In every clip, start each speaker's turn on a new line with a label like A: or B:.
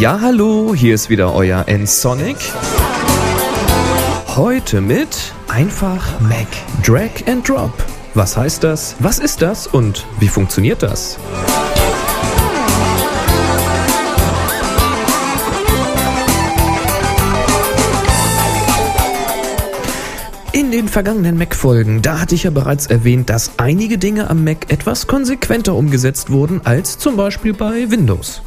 A: Ja, hallo, hier ist wieder euer N-Sonic. Heute mit einfach Mac. Drag and Drop. Was heißt das? Was ist das? Und wie funktioniert das? In den vergangenen Mac-Folgen, da hatte ich ja bereits erwähnt, dass einige Dinge am Mac etwas konsequenter umgesetzt wurden als zum Beispiel bei Windows.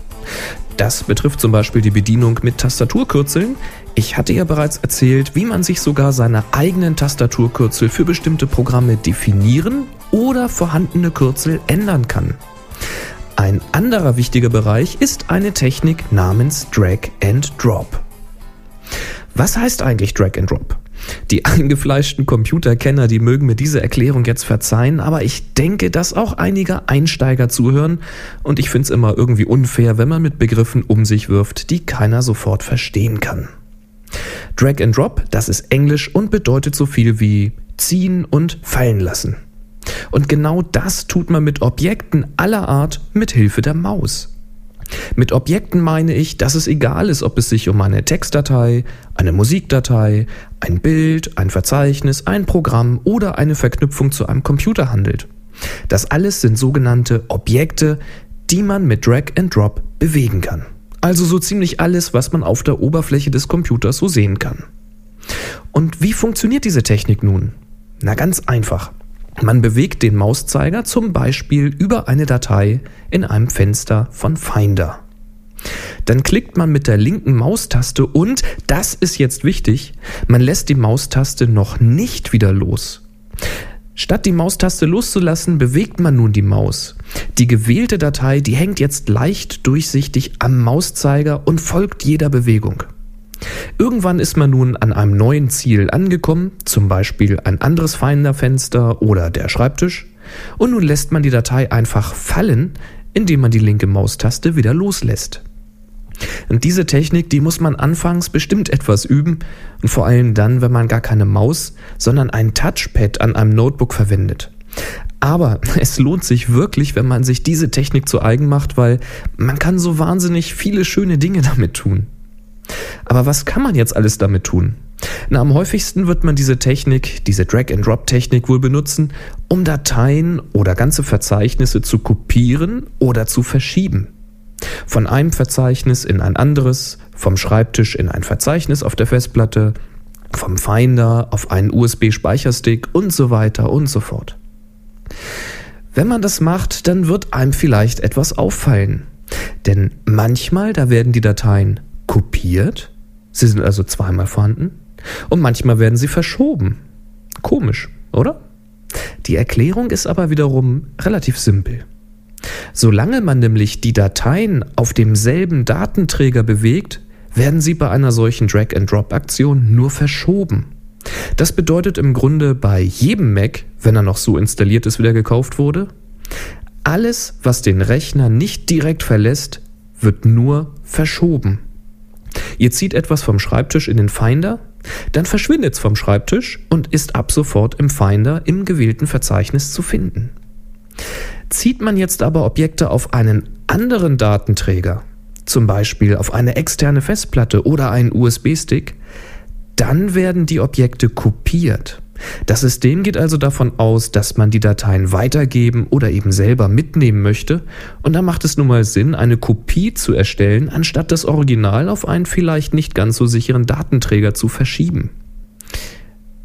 A: Das betrifft zum Beispiel die Bedienung mit Tastaturkürzeln. Ich hatte ja bereits erzählt, wie man sich sogar seine eigenen Tastaturkürzel für bestimmte Programme definieren oder vorhandene Kürzel ändern kann. Ein anderer wichtiger Bereich ist eine Technik namens Drag and Drop. Was heißt eigentlich Drag and Drop? Die eingefleischten Computerkenner, die mögen mir diese Erklärung jetzt verzeihen, aber ich denke, dass auch einige Einsteiger zuhören und ich finde es immer irgendwie unfair, wenn man mit Begriffen um sich wirft, die keiner sofort verstehen kann. Drag and Drop, das ist Englisch und bedeutet so viel wie ziehen und fallen lassen. Und genau das tut man mit Objekten aller Art mit Hilfe der Maus. Mit Objekten meine ich, dass es egal ist, ob es sich um eine Textdatei, eine Musikdatei, ein Bild, ein Verzeichnis, ein Programm oder eine Verknüpfung zu einem Computer handelt. Das alles sind sogenannte Objekte, die man mit Drag and Drop bewegen kann. Also so ziemlich alles, was man auf der Oberfläche des Computers so sehen kann. Und wie funktioniert diese Technik nun? Na ganz einfach. Man bewegt den Mauszeiger zum Beispiel über eine Datei in einem Fenster von Finder. Dann klickt man mit der linken Maustaste und, das ist jetzt wichtig, man lässt die Maustaste noch nicht wieder los. Statt die Maustaste loszulassen, bewegt man nun die Maus. Die gewählte Datei, die hängt jetzt leicht durchsichtig am Mauszeiger und folgt jeder Bewegung. Irgendwann ist man nun an einem neuen Ziel angekommen, zum Beispiel ein anderes Finder-Fenster oder der Schreibtisch, und nun lässt man die Datei einfach fallen, indem man die linke Maustaste wieder loslässt. Und diese Technik, die muss man anfangs bestimmt etwas üben und vor allem dann, wenn man gar keine Maus, sondern ein Touchpad an einem Notebook verwendet. Aber es lohnt sich wirklich, wenn man sich diese Technik zu eigen macht, weil man kann so wahnsinnig viele schöne Dinge damit tun. Aber was kann man jetzt alles damit tun? Na, am häufigsten wird man diese Technik, diese Drag-and-Drop-Technik wohl benutzen, um Dateien oder ganze Verzeichnisse zu kopieren oder zu verschieben. Von einem Verzeichnis in ein anderes, vom Schreibtisch in ein Verzeichnis auf der Festplatte, vom Finder auf einen USB-Speicherstick und so weiter und so fort. Wenn man das macht, dann wird einem vielleicht etwas auffallen. Denn manchmal, da werden die Dateien kopiert, sie sind also zweimal vorhanden, und manchmal werden sie verschoben. Komisch, oder? Die Erklärung ist aber wiederum relativ simpel. Solange man nämlich die Dateien auf demselben Datenträger bewegt, werden sie bei einer solchen Drag-and-Drop-Aktion nur verschoben. Das bedeutet im Grunde bei jedem Mac, wenn er noch so installiert ist, wie er gekauft wurde, alles, was den Rechner nicht direkt verlässt, wird nur verschoben. Ihr zieht etwas vom Schreibtisch in den Finder, dann verschwindet es vom Schreibtisch und ist ab sofort im Finder im gewählten Verzeichnis zu finden. Zieht man jetzt aber Objekte auf einen anderen Datenträger, zum Beispiel auf eine externe Festplatte oder einen USB-Stick, dann werden die Objekte kopiert. Das System geht also davon aus, dass man die Dateien weitergeben oder eben selber mitnehmen möchte, und da macht es nun mal Sinn, eine Kopie zu erstellen, anstatt das Original auf einen vielleicht nicht ganz so sicheren Datenträger zu verschieben.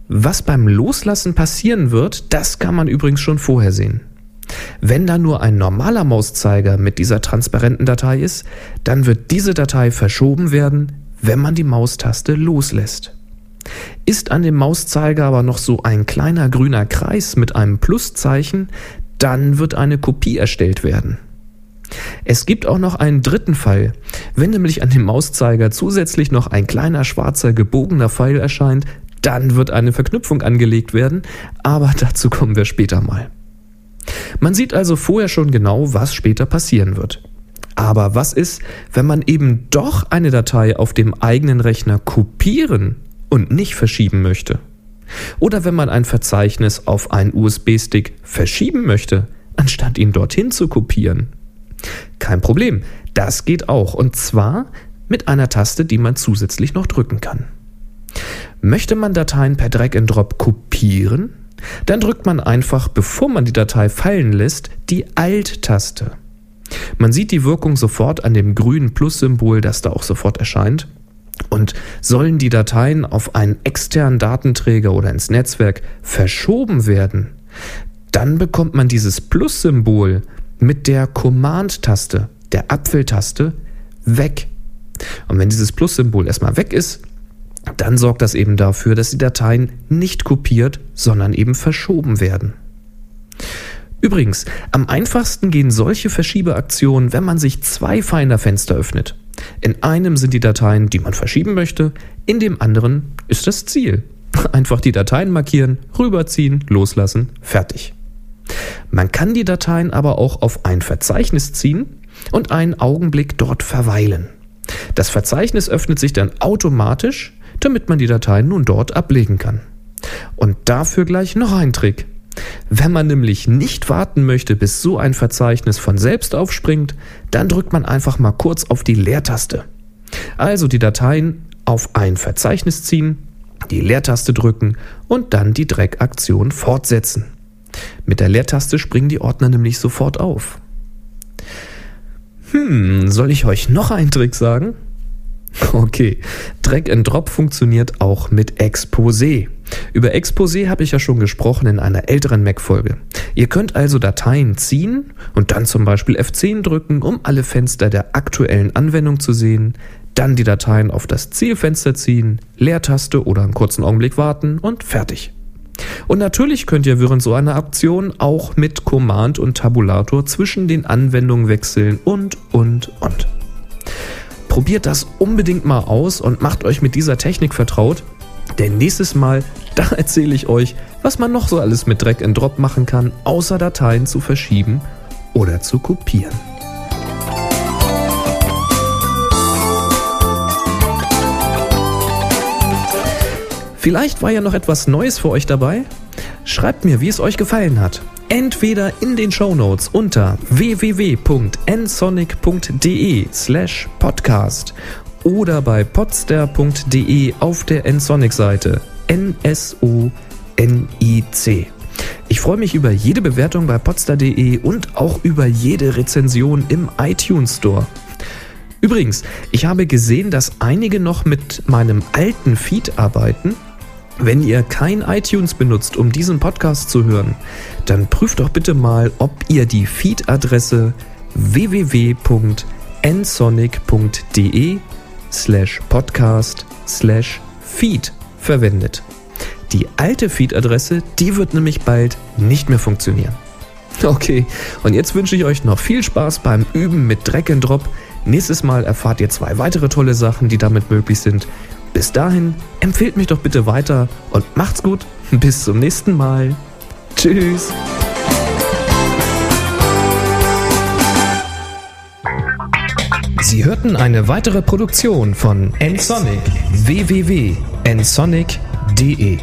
A: Was beim Loslassen passieren wird, das kann man übrigens schon vorher sehen. Wenn da nur ein normaler Mauszeiger mit dieser transparenten Datei ist, dann wird diese Datei verschoben werden, wenn man die Maustaste loslässt. Ist an dem Mauszeiger aber noch so ein kleiner grüner Kreis mit einem Pluszeichen, dann wird eine Kopie erstellt werden. Es gibt auch noch einen dritten Fall. Wenn nämlich an dem Mauszeiger zusätzlich noch ein kleiner schwarzer gebogener Pfeil erscheint, dann wird eine Verknüpfung angelegt werden, aber dazu kommen wir später mal. Man sieht also vorher schon genau, was später passieren wird. Aber was ist, wenn man eben doch eine Datei auf dem eigenen Rechner kopieren und nicht verschieben möchte. Oder wenn man ein Verzeichnis auf einen USB-Stick verschieben möchte, anstatt ihn dorthin zu kopieren. Kein Problem, das geht auch. Und zwar mit einer Taste, die man zusätzlich noch drücken kann. Möchte man Dateien per Drag and Drop kopieren, dann drückt man einfach, bevor man die Datei fallen lässt, die Alt-Taste. Man sieht die Wirkung sofort an dem grünen Plus-Symbol, das da auch sofort erscheint. Und sollen die Dateien auf einen externen Datenträger oder ins Netzwerk verschoben werden, dann bekommt man dieses Plus-Symbol mit der Command-Taste, der Apfeltaste, weg. Und wenn dieses Plus-Symbol erstmal weg ist, dann sorgt das eben dafür, dass die Dateien nicht kopiert, sondern eben verschoben werden. Übrigens, am einfachsten gehen solche Verschiebeaktionen, wenn man sich zwei Finder-Fenster öffnet. In einem sind die Dateien, die man verschieben möchte, in dem anderen ist das Ziel. Einfach die Dateien markieren, rüberziehen, loslassen, fertig. Man kann die Dateien aber auch auf ein Verzeichnis ziehen und einen Augenblick dort verweilen. Das Verzeichnis öffnet sich dann automatisch, damit man die Dateien nun dort ablegen kann. Und dafür gleich noch ein Trick. Wenn man nämlich nicht warten möchte, bis so ein Verzeichnis von selbst aufspringt, dann drückt man einfach mal kurz auf die Leertaste. Also die Dateien auf ein Verzeichnis ziehen, die Leertaste drücken und dann die Dreckaktion fortsetzen. Mit der Leertaste springen die Ordner nämlich sofort auf. Hm, soll ich euch noch einen Trick sagen? Okay, Drag and Drop funktioniert auch mit Exposé. Über Exposé habe ich ja schon gesprochen in einer älteren Mac-Folge. Ihr könnt also Dateien ziehen und dann zum Beispiel F10 drücken, um alle Fenster der aktuellen Anwendung zu sehen, dann die Dateien auf das Zielfenster ziehen, Leertaste oder einen kurzen Augenblick warten und fertig. Und natürlich könnt ihr während so einer Aktion auch mit Command und Tabulator zwischen den Anwendungen wechseln und, und, und. Probiert das unbedingt mal aus und macht euch mit dieser Technik vertraut. Denn nächstes Mal, da erzähle ich euch, was man noch so alles mit Drag and Drop machen kann, außer Dateien zu verschieben oder zu kopieren. Vielleicht war ja noch etwas Neues für euch dabei. Schreibt mir, wie es euch gefallen hat entweder in den Shownotes unter www.nsonic.de slash podcast oder bei podster.de auf der nsonic-Seite N-S-O-N-I-C. Ich freue mich über jede Bewertung bei podster.de und auch über jede Rezension im iTunes Store. Übrigens, ich habe gesehen, dass einige noch mit meinem alten Feed arbeiten wenn ihr kein iTunes benutzt, um diesen Podcast zu hören, dann prüft doch bitte mal, ob ihr die Feed-Adresse www.nsonic.de slash podcast slash feed verwendet. Die alte Feed-Adresse, die wird nämlich bald nicht mehr funktionieren. Okay, und jetzt wünsche ich euch noch viel Spaß beim Üben mit Drag and Drop. Nächstes Mal erfahrt ihr zwei weitere tolle Sachen, die damit möglich sind. Bis dahin, empfehlt mich doch bitte weiter und macht's gut. Bis zum nächsten Mal. Tschüss. Sie hörten eine weitere Produktion von nsonic www.nsonic.de